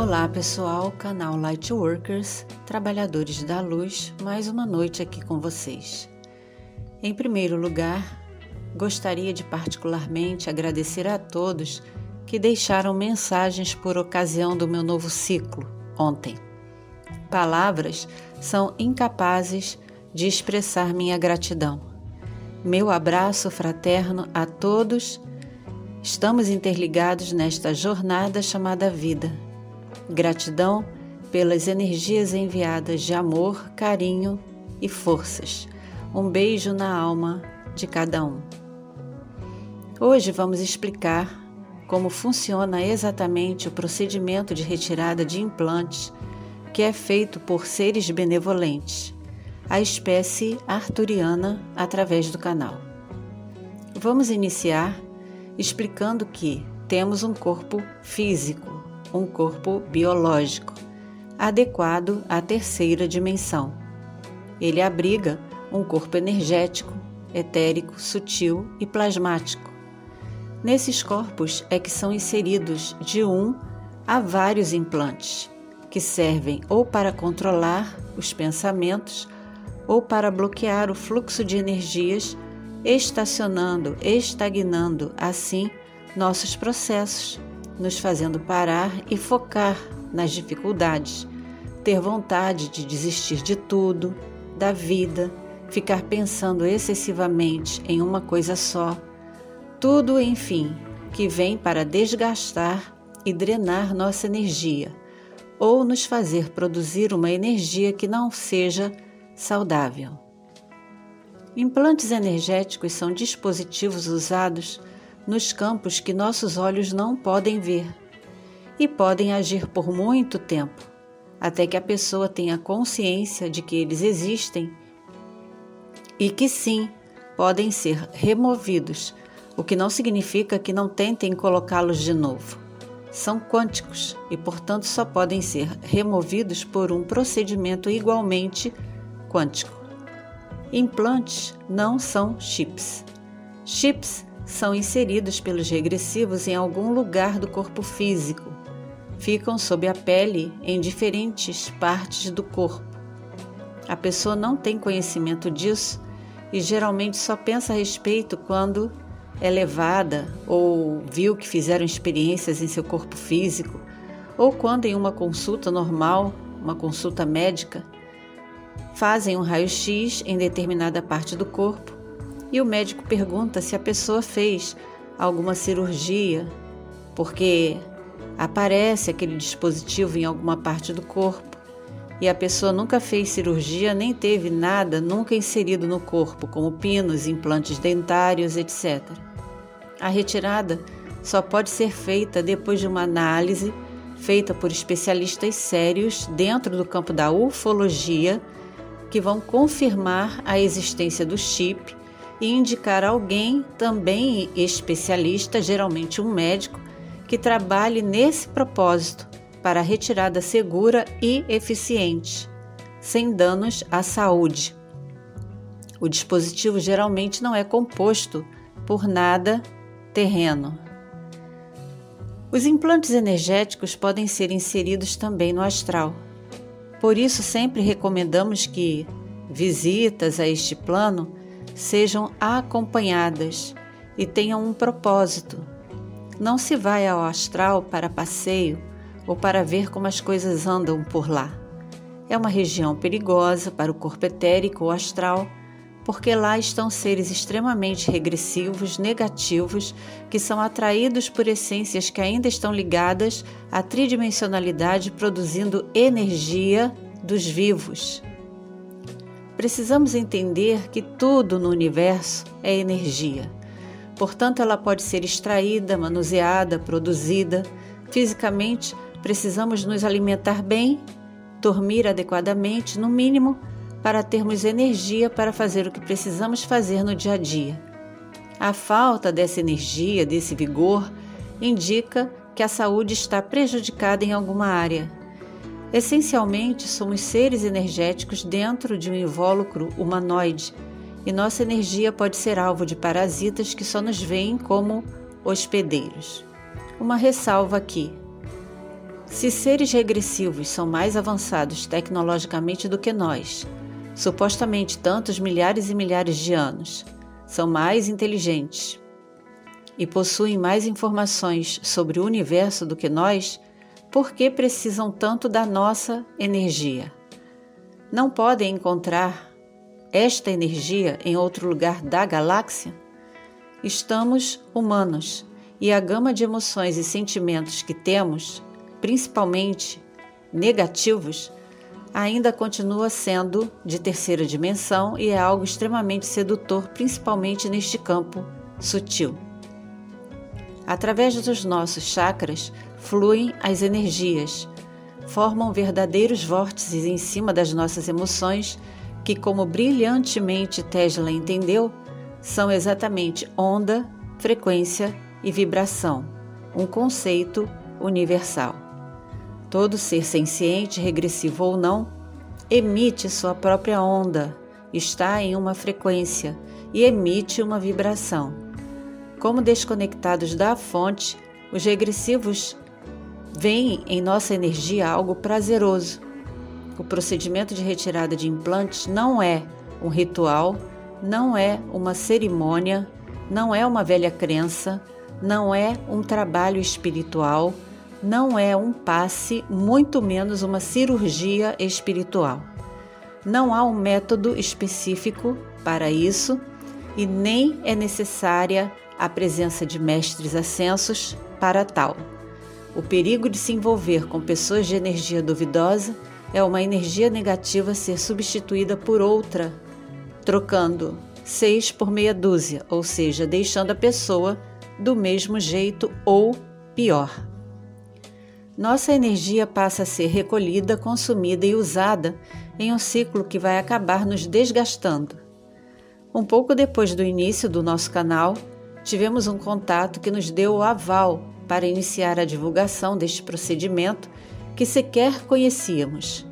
Olá pessoal, canal Lightworkers, trabalhadores da luz, mais uma noite aqui com vocês. Em primeiro lugar, gostaria de particularmente agradecer a todos que deixaram mensagens por ocasião do meu novo ciclo ontem. Palavras são incapazes de expressar minha gratidão. Meu abraço fraterno a todos. Estamos interligados nesta jornada chamada vida Gratidão pelas energias enviadas de amor, carinho e forças. Um beijo na alma de cada um. Hoje vamos explicar como funciona exatamente o procedimento de retirada de implantes que é feito por seres benevolentes, a espécie arturiana, através do canal. Vamos iniciar explicando que temos um corpo físico, um corpo biológico, adequado à terceira dimensão. Ele abriga um corpo energético, etérico, sutil e plasmático. Nesses corpos é que são inseridos de um a vários implantes, que servem ou para controlar os pensamentos ou para bloquear o fluxo de energias, estacionando, estagnando assim nossos processos nos fazendo parar e focar nas dificuldades, ter vontade de desistir de tudo, da vida, ficar pensando excessivamente em uma coisa só. Tudo, enfim, que vem para desgastar e drenar nossa energia, ou nos fazer produzir uma energia que não seja saudável. Implantes energéticos são dispositivos usados nos campos que nossos olhos não podem ver e podem agir por muito tempo, até que a pessoa tenha consciência de que eles existem e que sim podem ser removidos, o que não significa que não tentem colocá-los de novo. São quânticos e, portanto, só podem ser removidos por um procedimento igualmente quântico. Implantes não são chips. Chips são inseridos pelos regressivos em algum lugar do corpo físico. Ficam sob a pele em diferentes partes do corpo. A pessoa não tem conhecimento disso e geralmente só pensa a respeito quando é levada ou viu que fizeram experiências em seu corpo físico ou quando em uma consulta normal, uma consulta médica, fazem um raio-x em determinada parte do corpo e o médico pergunta se a pessoa fez alguma cirurgia, porque aparece aquele dispositivo em alguma parte do corpo e a pessoa nunca fez cirurgia nem teve nada nunca inserido no corpo, como pinos, implantes dentários, etc. A retirada só pode ser feita depois de uma análise feita por especialistas sérios dentro do campo da ufologia que vão confirmar a existência do chip e indicar alguém também especialista, geralmente um médico, que trabalhe nesse propósito para retirada segura e eficiente, sem danos à saúde. O dispositivo geralmente não é composto por nada terreno. Os implantes energéticos podem ser inseridos também no astral. Por isso, sempre recomendamos que visitas a este plano sejam acompanhadas e tenham um propósito. Não se vai ao astral para passeio ou para ver como as coisas andam por lá. É uma região perigosa para o corpo etérico ou astral, porque lá estão seres extremamente regressivos, negativos, que são atraídos por essências que ainda estão ligadas à tridimensionalidade, produzindo energia dos vivos. Precisamos entender que tudo no universo é energia. Portanto, ela pode ser extraída, manuseada, produzida. Fisicamente, precisamos nos alimentar bem, dormir adequadamente, no mínimo, para termos energia para fazer o que precisamos fazer no dia a dia. A falta dessa energia, desse vigor, indica que a saúde está prejudicada em alguma área Essencialmente, somos seres energéticos dentro de um invólucro humanoide e nossa energia pode ser alvo de parasitas que só nos veem como hospedeiros. Uma ressalva aqui: Se seres regressivos são mais avançados tecnologicamente do que nós, supostamente tantos milhares e milhares de anos, são mais inteligentes e possuem mais informações sobre o universo do que nós, por que precisam tanto da nossa energia? Não podem encontrar esta energia em outro lugar da galáxia? Estamos humanos e a gama de emoções e sentimentos que temos, principalmente negativos, ainda continua sendo de terceira dimensão e é algo extremamente sedutor, principalmente neste campo sutil. Através dos nossos chakras fluem as energias, formam verdadeiros vórtices em cima das nossas emoções, que, como brilhantemente Tesla entendeu, são exatamente onda, frequência e vibração, um conceito universal. Todo ser senciente, regressivo ou não, emite sua própria onda, está em uma frequência e emite uma vibração. Como desconectados da fonte, os regressivos veem em nossa energia algo prazeroso. O procedimento de retirada de implantes não é um ritual, não é uma cerimônia, não é uma velha crença, não é um trabalho espiritual não é um passe, muito menos uma cirurgia espiritual. Não há um método específico para isso e nem é necessária a presença de mestres ascensos para tal. O perigo de se envolver com pessoas de energia duvidosa é uma energia negativa ser substituída por outra, trocando seis por meia dúzia, ou seja, deixando a pessoa do mesmo jeito ou pior nossa energia passa a ser recolhida, consumida e usada em um ciclo que vai acabar nos desgastando. Um pouco depois do início do nosso canal, tivemos um contato que nos deu o aval para iniciar a divulgação deste procedimento que sequer conhecíamos.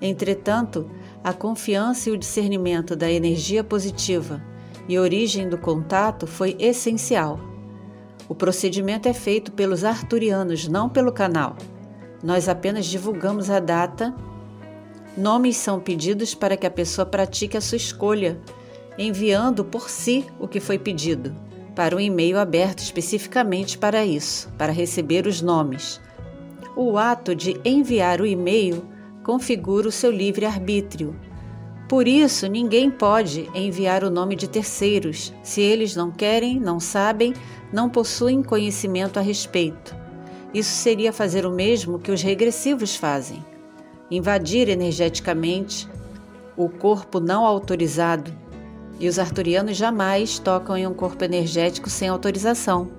Entretanto, a confiança e o discernimento da energia positiva e origem do contato foi essencial o procedimento é feito pelos arturianos, não pelo canal. Nós apenas divulgamos a data. Nomes são pedidos para que a pessoa pratique a sua escolha, enviando por si o que foi pedido, para um e-mail aberto especificamente para isso, para receber os nomes. O ato de enviar o e-mail configura o seu livre-arbítrio. Por isso, ninguém pode enviar o nome de terceiros se eles não querem, não sabem não possuem conhecimento a respeito. Isso seria fazer o mesmo que os regressivos fazem: invadir energeticamente o corpo não autorizado. E os arturianos jamais tocam em um corpo energético sem autorização.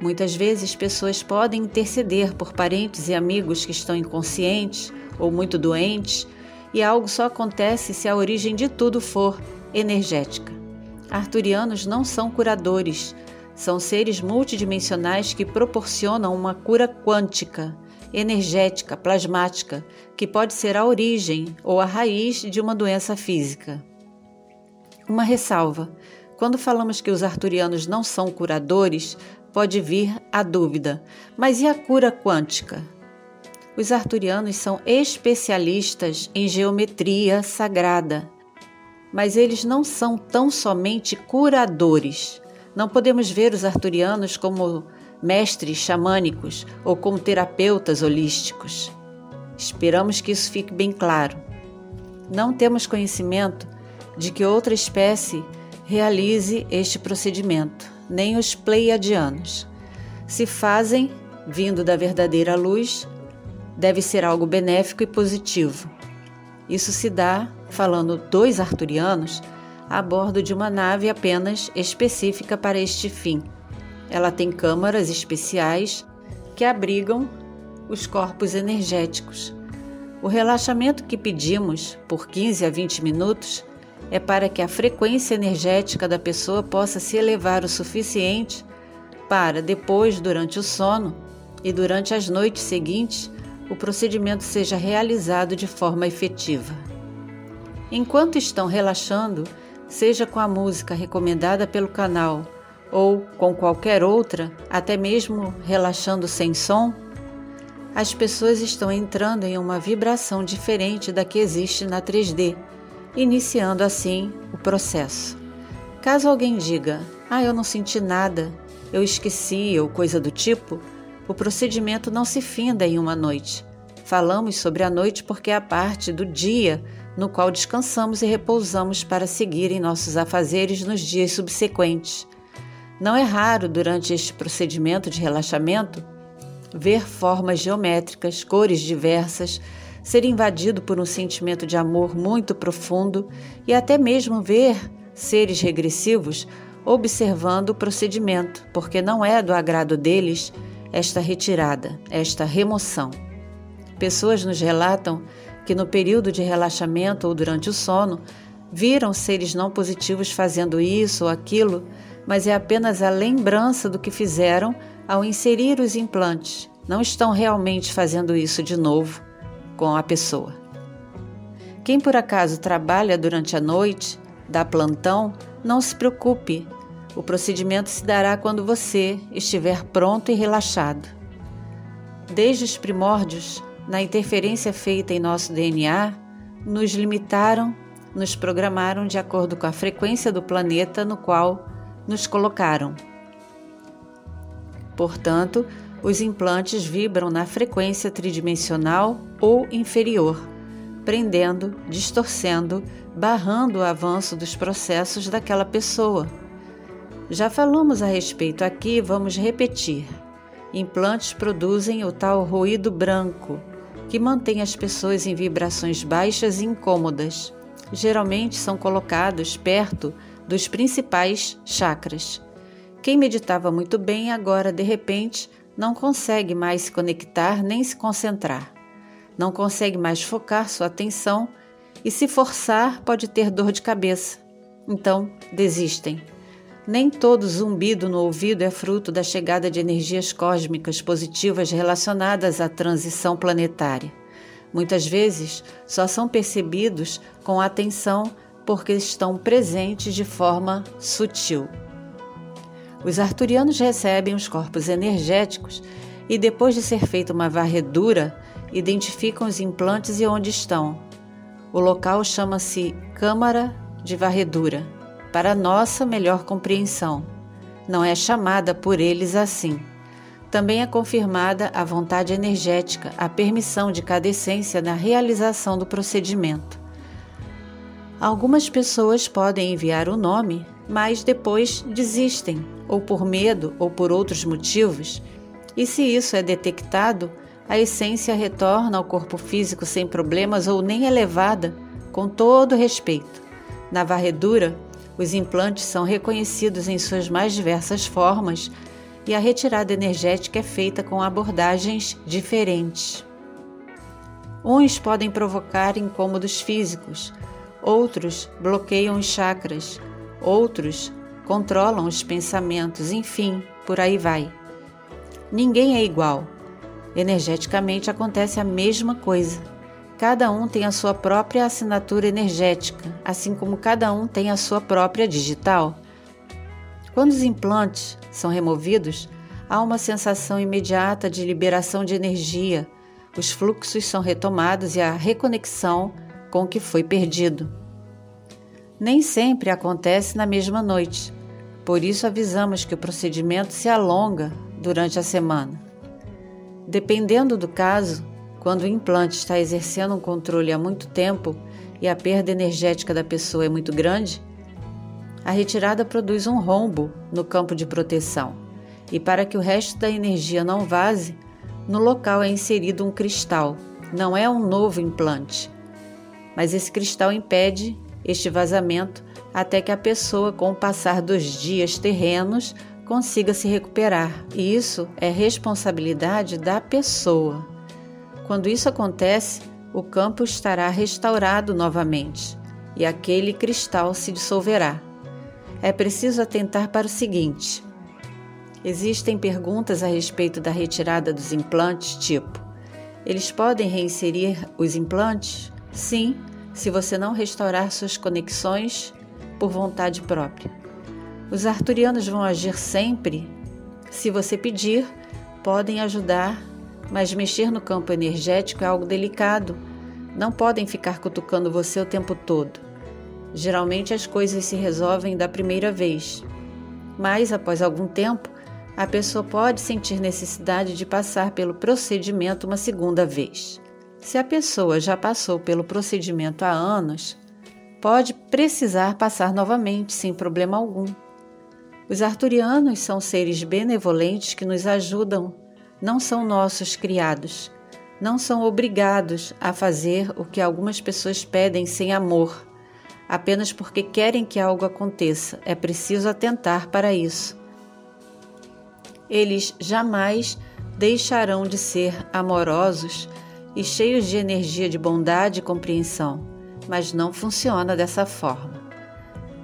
Muitas vezes, pessoas podem interceder por parentes e amigos que estão inconscientes ou muito doentes, e algo só acontece se a origem de tudo for energética. Arturianos não são curadores, são seres multidimensionais que proporcionam uma cura quântica, energética, plasmática, que pode ser a origem ou a raiz de uma doença física. Uma ressalva: quando falamos que os arturianos não são curadores, pode vir a dúvida: mas e a cura quântica? Os arturianos são especialistas em geometria sagrada, mas eles não são tão somente curadores. Não podemos ver os arturianos como mestres xamânicos ou como terapeutas holísticos. Esperamos que isso fique bem claro. Não temos conhecimento de que outra espécie realize este procedimento, nem os pleiadianos. Se fazem, vindo da verdadeira luz, deve ser algo benéfico e positivo. Isso se dá, falando dos arturianos, a bordo de uma nave apenas específica para este fim. Ela tem câmaras especiais que abrigam os corpos energéticos. O relaxamento que pedimos, por 15 a 20 minutos, é para que a frequência energética da pessoa possa se elevar o suficiente para, depois, durante o sono e durante as noites seguintes, o procedimento seja realizado de forma efetiva. Enquanto estão relaxando, seja com a música recomendada pelo canal ou com qualquer outra, até mesmo relaxando sem som, as pessoas estão entrando em uma vibração diferente da que existe na 3D, iniciando assim o processo. Caso alguém diga, ah, eu não senti nada, eu esqueci ou coisa do tipo, o procedimento não se finda em uma noite. Falamos sobre a noite porque é a parte do dia no qual descansamos e repousamos para seguir em nossos afazeres nos dias subsequentes. Não é raro, durante este procedimento de relaxamento, ver formas geométricas, cores diversas, ser invadido por um sentimento de amor muito profundo e até mesmo ver seres regressivos observando o procedimento, porque não é do agrado deles esta retirada, esta remoção. Pessoas nos relatam que no período de relaxamento ou durante o sono viram seres não positivos fazendo isso ou aquilo, mas é apenas a lembrança do que fizeram ao inserir os implantes. Não estão realmente fazendo isso de novo com a pessoa. Quem por acaso trabalha durante a noite, dá plantão, não se preocupe. O procedimento se dará quando você estiver pronto e relaxado. Desde os primórdios, na interferência feita em nosso DNA, nos limitaram, nos programaram de acordo com a frequência do planeta no qual nos colocaram. Portanto, os implantes vibram na frequência tridimensional ou inferior, prendendo, distorcendo, barrando o avanço dos processos daquela pessoa. Já falamos a respeito aqui, vamos repetir. Implantes produzem o tal ruído branco, que mantém as pessoas em vibrações baixas e incômodas. Geralmente são colocados perto dos principais chakras. Quem meditava muito bem agora, de repente, não consegue mais se conectar nem se concentrar. Não consegue mais focar sua atenção e, se forçar, pode ter dor de cabeça. Então, desistem. Nem todo zumbido no ouvido é fruto da chegada de energias cósmicas positivas relacionadas à transição planetária. Muitas vezes só são percebidos com atenção porque estão presentes de forma sutil. Os arturianos recebem os corpos energéticos e, depois de ser feita uma varredura, identificam os implantes e onde estão. O local chama-se Câmara de Varredura, para nossa melhor compreensão. Não é chamada por eles assim. Também é confirmada a vontade energética, a permissão de cada essência na realização do procedimento. Algumas pessoas podem enviar o nome, mas depois desistem, ou por medo ou por outros motivos. E se isso é detectado, a essência retorna ao corpo físico sem problemas ou nem elevada, com todo respeito. Na varredura, os implantes são reconhecidos em suas mais diversas formas e a retirada energética é feita com abordagens diferentes. Uns podem provocar incômodos físicos, outros bloqueiam os chakras, outros controlam os pensamentos, enfim, por aí vai. Ninguém é igual. Energeticamente acontece a mesma coisa. Cada um tem a sua própria assinatura energética, assim como cada um tem a sua própria digital. Quando os implantes são removidos, há uma sensação imediata de liberação de energia, os fluxos são retomados e a reconexão com o que foi perdido. Nem sempre acontece na mesma noite, por isso avisamos que o procedimento se alonga durante a semana. Dependendo do caso, quando o implante está exercendo um controle há muito tempo e a perda energética da pessoa é muito grande, a retirada produz um rombo no campo de proteção, e para que o resto da energia não vaze, no local é inserido um cristal, não é um novo implante. Mas esse cristal impede este vazamento até que a pessoa, com o passar dos dias terrenos, consiga se recuperar. E isso é responsabilidade da pessoa. Quando isso acontece, o campo estará restaurado novamente e aquele cristal se dissolverá é preciso atentar para o seguinte: existem perguntas a respeito da retirada dos implantes, tipo: eles podem reinserir os implantes? Sim, se você não restaurar suas conexões por vontade própria. Os arturianos vão agir sempre? Se você pedir, podem ajudar mas mexer no campo energético é algo delicado. Não podem ficar cutucando você o tempo todo. Geralmente as coisas se resolvem da primeira vez, mas após algum tempo, a pessoa pode sentir necessidade de passar pelo procedimento uma segunda vez. Se a pessoa já passou pelo procedimento há anos, pode precisar passar novamente sem problema algum. Os arturianos são seres benevolentes que nos ajudam, não são nossos criados, não são obrigados a fazer o que algumas pessoas pedem sem amor, apenas porque querem que algo aconteça. É preciso atentar para isso. Eles jamais deixarão de ser amorosos e cheios de energia de bondade e compreensão, mas não funciona dessa forma.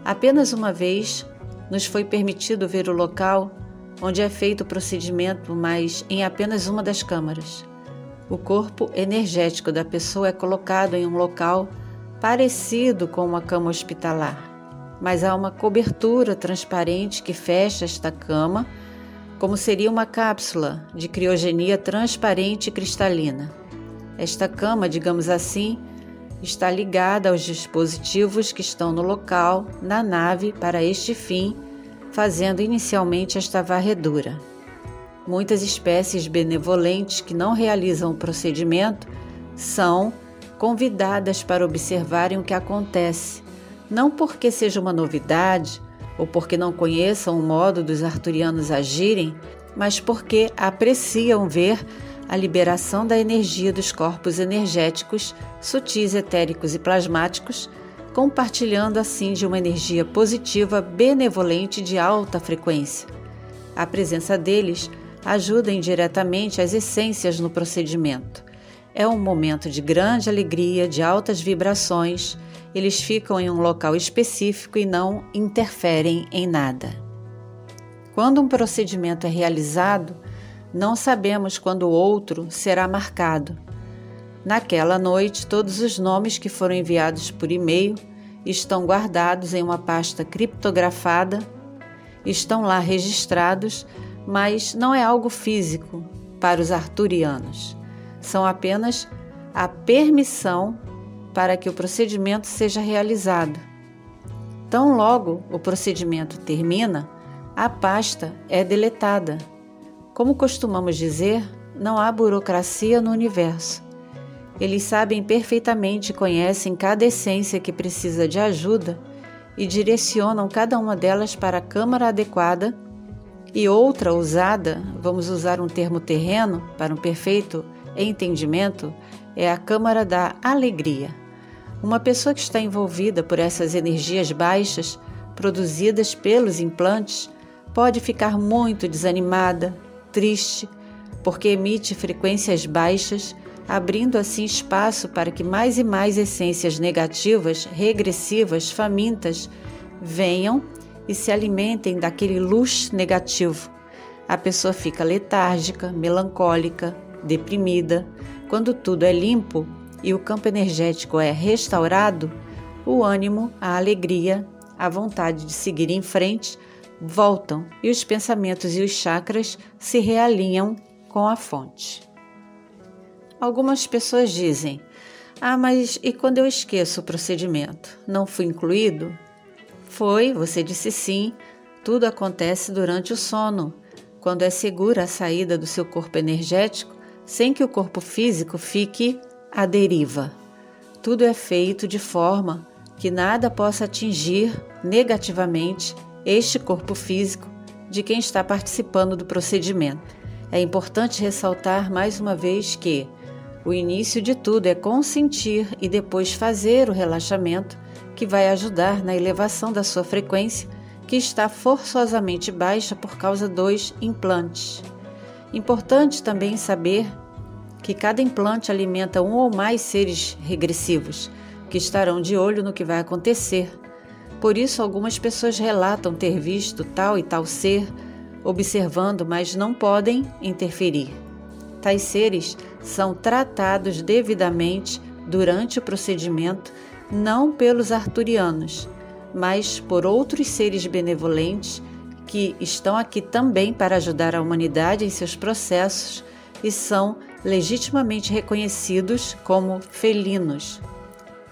Apenas uma vez nos foi permitido ver o local onde é feito o procedimento, mas em apenas uma das câmaras. O corpo energético da pessoa é colocado em um local parecido com uma cama hospitalar, mas há uma cobertura transparente que fecha esta cama, como seria uma cápsula de criogenia transparente e cristalina. Esta cama, digamos assim, está ligada aos dispositivos que estão no local, na nave, para este fim, fazendo inicialmente esta varredura. Muitas espécies benevolentes que não realizam o procedimento são convidadas para observarem o que acontece, não porque seja uma novidade ou porque não conheçam o modo dos arturianos agirem, mas porque apreciam ver a liberação da energia dos corpos energéticos, sutis, etéricos e plasmáticos, compartilhando assim de uma energia positiva, benevolente de alta frequência. A presença deles ajuda indiretamente as essências no procedimento. É um momento de grande alegria, de altas vibrações. Eles ficam em um local específico e não interferem em nada. Quando um procedimento é realizado, não sabemos quando o outro será marcado. Naquela noite, todos os nomes que foram enviados por e-mail estão guardados em uma pasta criptografada, estão lá registrados, mas não é algo físico para os arturianos. São apenas a permissão para que o procedimento seja realizado. Tão logo o procedimento termina, a pasta é deletada como costumamos dizer, não há burocracia no universo. Eles sabem perfeitamente conhecem cada essência que precisa de ajuda e direcionam cada uma delas para a câmara adequada e outra usada, vamos usar um termo terreno para um perfeito entendimento, é a câmara da alegria. Uma pessoa que está envolvida por essas energias baixas produzidas pelos implantes pode ficar muito desanimada, triste, porque emite frequências baixas, abrindo assim espaço para que mais e mais essências negativas, regressivas, famintas venham e se alimentem daquele luz negativo. A pessoa fica letárgica, melancólica, deprimida. Quando tudo é limpo e o campo energético é restaurado, o ânimo, a alegria, a vontade de seguir em frente voltam e os pensamentos e os chakras se realinham com a fonte. Algumas pessoas dizem: Ah, mas e quando eu esqueço o procedimento? Não fui incluído? Foi, você disse sim. Tudo acontece durante o sono, quando é segura a saída do seu corpo energético, sem que o corpo físico fique à deriva. Tudo é feito de forma que nada possa atingir negativamente este corpo físico de quem está participando do procedimento. É importante ressaltar mais uma vez que o início de tudo é consentir e depois fazer o relaxamento, que vai ajudar na elevação da sua frequência, que está forçosamente baixa por causa dos implantes. Importante também saber que cada implante alimenta um ou mais seres regressivos, que estarão de olho no que vai acontecer por isso, algumas pessoas relatam ter visto tal e tal ser observando, mas não podem interferir. Tais seres são tratados devidamente durante o procedimento não pelos arturianos, mas por outros seres benevolentes que estão aqui também para ajudar a humanidade em seus processos e são legitimamente reconhecidos como felinos.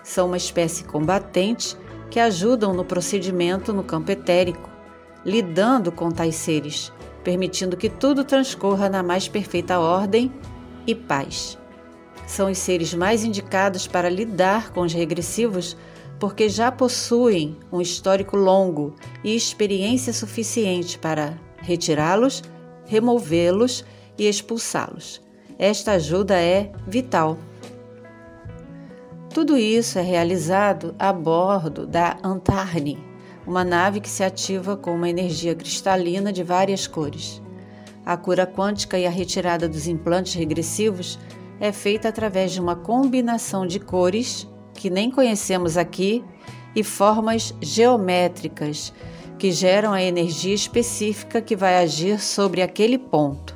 São uma espécie combatente que ajudam no procedimento no campo etérico, lidando com tais seres, permitindo que tudo transcorra na mais perfeita ordem e paz. São os seres mais indicados para lidar com os regressivos porque já possuem um histórico longo e experiência suficiente para retirá-los, removê-los e expulsá-los. Esta ajuda é vital. Tudo isso é realizado a bordo da Antarne, uma nave que se ativa com uma energia cristalina de várias cores. A cura quântica e a retirada dos implantes regressivos é feita através de uma combinação de cores que nem conhecemos aqui e formas geométricas que geram a energia específica que vai agir sobre aquele ponto,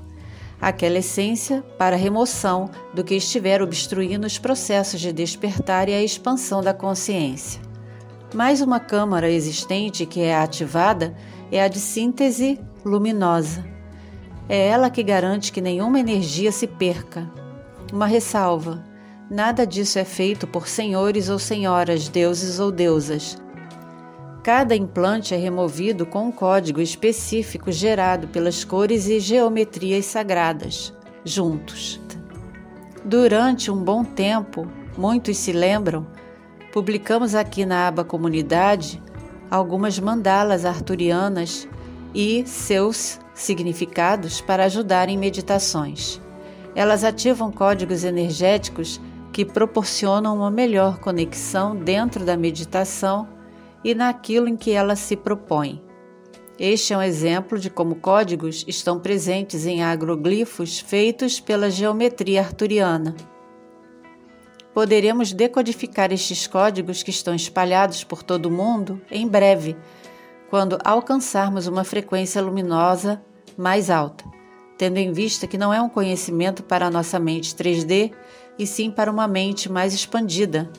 aquela essência para remoção do que estiver obstruindo os processos de despertar e a expansão da consciência. Mais uma câmara existente que é ativada é a de síntese luminosa. É ela que garante que nenhuma energia se perca. Uma ressalva: Nada disso é feito por senhores ou senhoras, deuses ou deusas. Cada implante é removido com um código específico gerado pelas cores e geometrias sagradas, juntos. Durante um bom tempo, muitos se lembram, publicamos aqui na aba Comunidade algumas mandalas arturianas e seus significados para ajudar em meditações. Elas ativam códigos energéticos que proporcionam uma melhor conexão dentro da meditação e naquilo em que ela se propõe. Este é um exemplo de como códigos estão presentes em agroglifos feitos pela geometria arturiana. Poderemos decodificar estes códigos que estão espalhados por todo o mundo em breve, quando alcançarmos uma frequência luminosa mais alta, tendo em vista que não é um conhecimento para a nossa mente 3D e sim para uma mente mais expandida,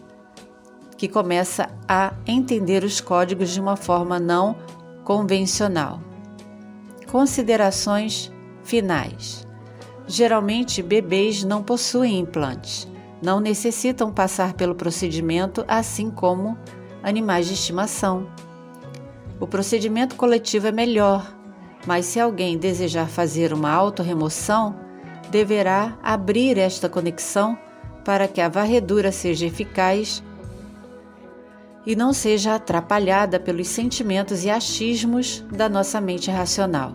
que começa a entender os códigos de uma forma não convencional. Considerações finais. Geralmente, bebês não possuem implantes, não necessitam passar pelo procedimento, assim como animais de estimação. O procedimento coletivo é melhor, mas se alguém desejar fazer uma autorremoção, deverá abrir esta conexão para que a varredura seja eficaz e não seja atrapalhada pelos sentimentos e achismos da nossa mente racional.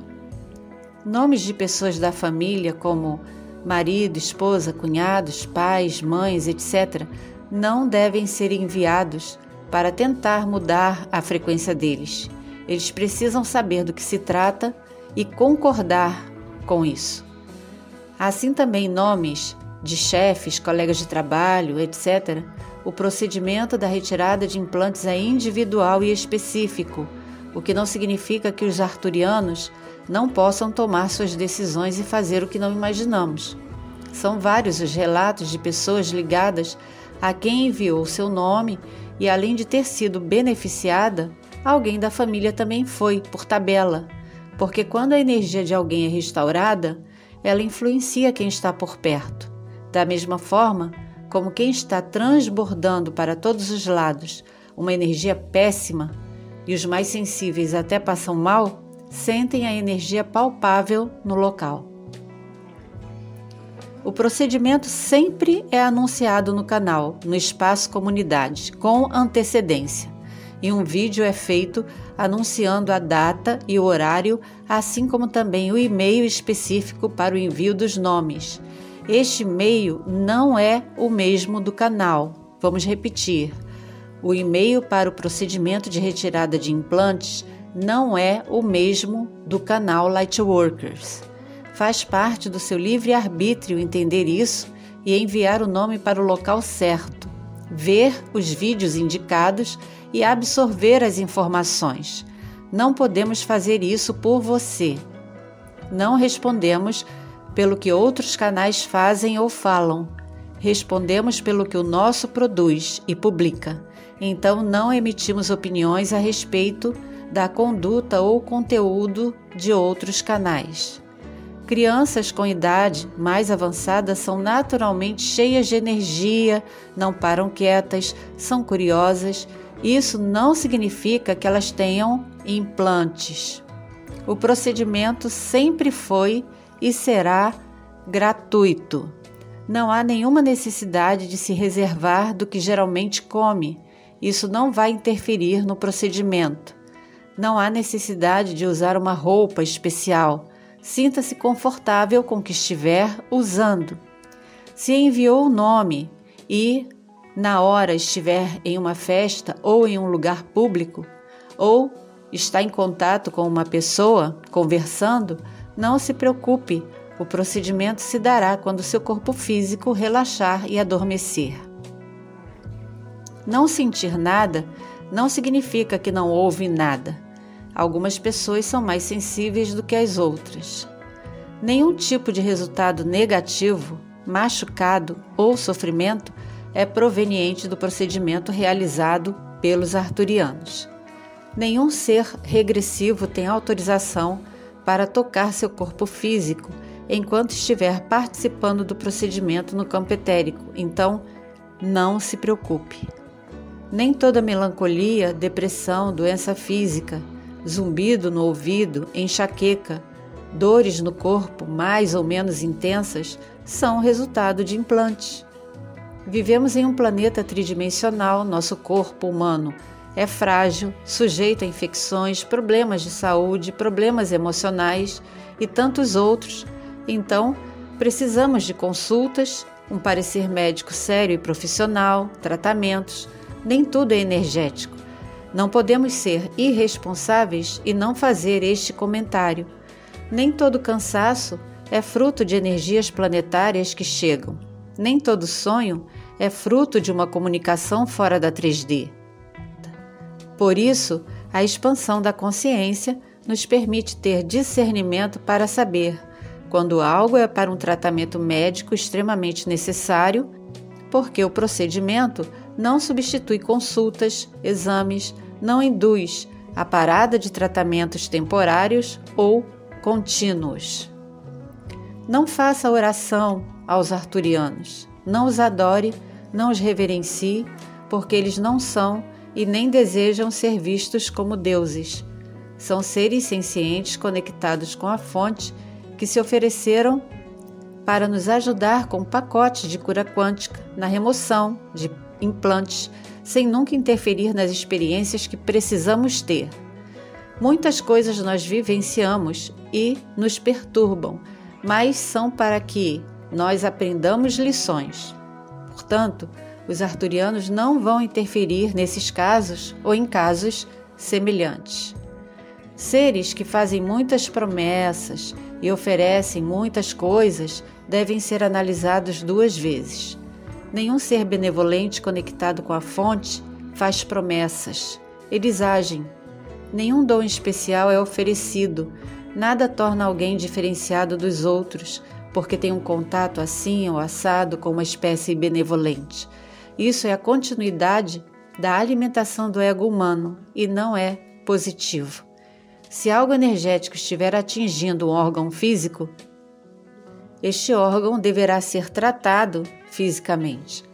Nomes de pessoas da família, como marido, esposa, cunhados, pais, mães, etc., não devem ser enviados para tentar mudar a frequência deles. Eles precisam saber do que se trata e concordar com isso. Assim também nomes de chefes, colegas de trabalho, etc., o procedimento da retirada de implantes é individual e específico, o que não significa que os arturianos não possam tomar suas decisões e fazer o que não imaginamos. São vários os relatos de pessoas ligadas a quem enviou seu nome e, além de ter sido beneficiada, alguém da família também foi, por tabela, porque quando a energia de alguém é restaurada, ela influencia quem está por perto. Da mesma forma, como quem está transbordando para todos os lados uma energia péssima e os mais sensíveis até passam mal, sentem a energia palpável no local. O procedimento sempre é anunciado no canal, no espaço comunidade, com antecedência, e um vídeo é feito anunciando a data e o horário, assim como também o e-mail específico para o envio dos nomes este e-mail não é o mesmo do canal. Vamos repetir. O e-mail para o procedimento de retirada de implantes não é o mesmo do canal Lightworkers. Faz parte do seu livre-arbítrio entender isso e enviar o nome para o local certo, ver os vídeos indicados e absorver as informações. Não podemos fazer isso por você. Não respondemos pelo que outros canais fazem ou falam. Respondemos pelo que o nosso produz e publica. Então não emitimos opiniões a respeito da conduta ou conteúdo de outros canais. Crianças com idade mais avançada são naturalmente cheias de energia, não param quietas, são curiosas. Isso não significa que elas tenham implantes. O procedimento sempre foi e será gratuito. Não há nenhuma necessidade de se reservar do que geralmente come. Isso não vai interferir no procedimento. Não há necessidade de usar uma roupa especial. Sinta-se confortável com o que estiver usando. Se enviou o nome e, na hora, estiver em uma festa ou em um lugar público, ou está em contato com uma pessoa, conversando, não se preocupe, o procedimento se dará quando seu corpo físico relaxar e adormecer. Não sentir nada não significa que não houve nada. Algumas pessoas são mais sensíveis do que as outras. Nenhum tipo de resultado negativo, machucado ou sofrimento é proveniente do procedimento realizado pelos arturianos. Nenhum ser regressivo tem autorização para tocar seu corpo físico enquanto estiver participando do procedimento no campo etérico, então não se preocupe. Nem toda melancolia, depressão, doença física, zumbido no ouvido, enxaqueca, dores no corpo mais ou menos intensas são resultado de implantes. Vivemos em um planeta tridimensional, nosso corpo humano é frágil, sujeito a infecções, problemas de saúde, problemas emocionais e tantos outros. Então, precisamos de consultas, um parecer médico sério e profissional, tratamentos. Nem tudo é energético. Não podemos ser irresponsáveis e não fazer este comentário. Nem todo cansaço é fruto de energias planetárias que chegam. Nem todo sonho é fruto de uma comunicação fora da 3D. Por isso, a expansão da consciência nos permite ter discernimento para saber quando algo é para um tratamento médico extremamente necessário, porque o procedimento não substitui consultas, exames, não induz a parada de tratamentos temporários ou contínuos. Não faça oração aos arturianos, não os adore, não os reverencie, porque eles não são e nem desejam ser vistos como deuses. São seres sencientes conectados com a fonte que se ofereceram para nos ajudar com pacotes de cura quântica na remoção de implantes sem nunca interferir nas experiências que precisamos ter. Muitas coisas nós vivenciamos e nos perturbam, mas são para que nós aprendamos lições. Portanto, os arturianos não vão interferir nesses casos ou em casos semelhantes. Seres que fazem muitas promessas e oferecem muitas coisas devem ser analisados duas vezes. Nenhum ser benevolente conectado com a fonte faz promessas. Eles agem. Nenhum dom especial é oferecido. Nada torna alguém diferenciado dos outros, porque tem um contato assim ou assado com uma espécie benevolente. Isso é a continuidade da alimentação do ego humano e não é positivo. Se algo energético estiver atingindo um órgão físico, este órgão deverá ser tratado fisicamente.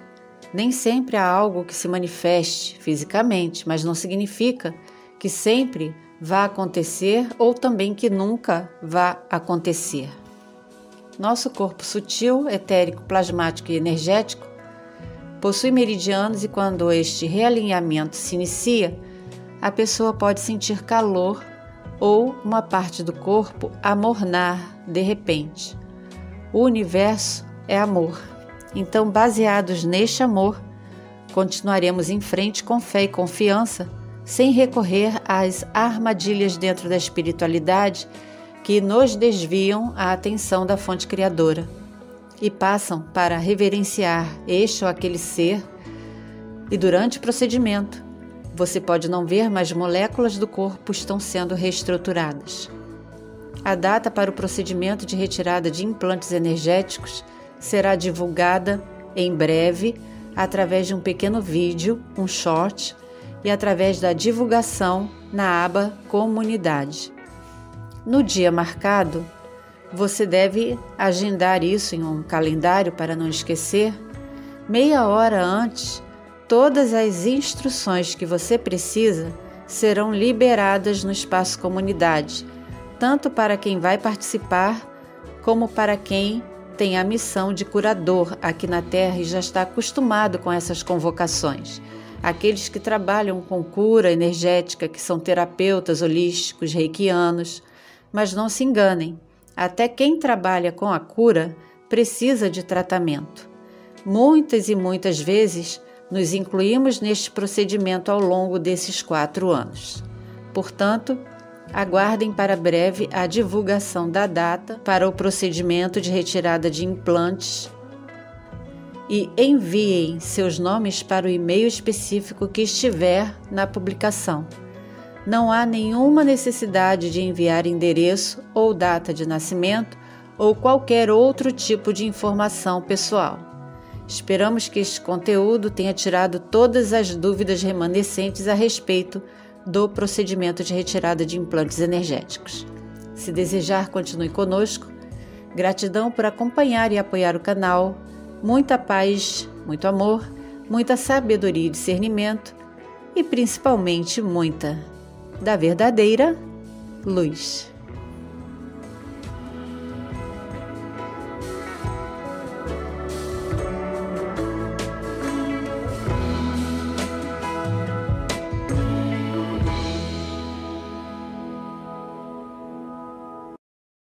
Nem sempre há algo que se manifeste fisicamente, mas não significa que sempre vá acontecer ou também que nunca vá acontecer. Nosso corpo sutil, etérico, plasmático e energético possui meridianos e quando este realinhamento se inicia, a pessoa pode sentir calor ou uma parte do corpo amornar de repente. O universo é amor. Então, baseados neste amor, continuaremos em frente com fé e confiança, sem recorrer às armadilhas dentro da espiritualidade que nos desviam a atenção da fonte criadora e passam para reverenciar este ou aquele ser. E durante o procedimento, você pode não ver, mas moléculas do corpo estão sendo reestruturadas. A data para o procedimento de retirada de implantes energéticos será divulgada em breve através de um pequeno vídeo, um short, e através da divulgação na aba Comunidade. No dia marcado, Você deve agendar isso em um calendário para não esquecer. Meia hora antes, todas as instruções que você precisa serão liberadas no espaço comunidade, tanto para quem vai participar como para quem tem a missão de curador aqui na Terra e já está acostumado com essas convocações. Aqueles que trabalham com cura energética, que são terapeutas holísticos, reikianos, mas não se enganem até quem trabalha com a cura precisa de tratamento. Muitas e muitas vezes nos incluímos neste procedimento ao longo desses quatro anos. Portanto, aguardem para breve a divulgação da data para o procedimento de retirada de implantes e enviem seus nomes para o e-mail específico que estiver na publicação não há nenhuma necessidade de enviar endereço ou data de nascimento ou qualquer outro tipo de informação pessoal. Esperamos que este conteúdo tenha tirado todas as dúvidas remanescentes a respeito do procedimento de retirada de implantes energéticos. Se desejar, continue conosco. Gratidão por acompanhar e apoiar o canal. Muita paz, muito amor, muita sabedoria e discernimento e principalmente muita da verdadeira luz.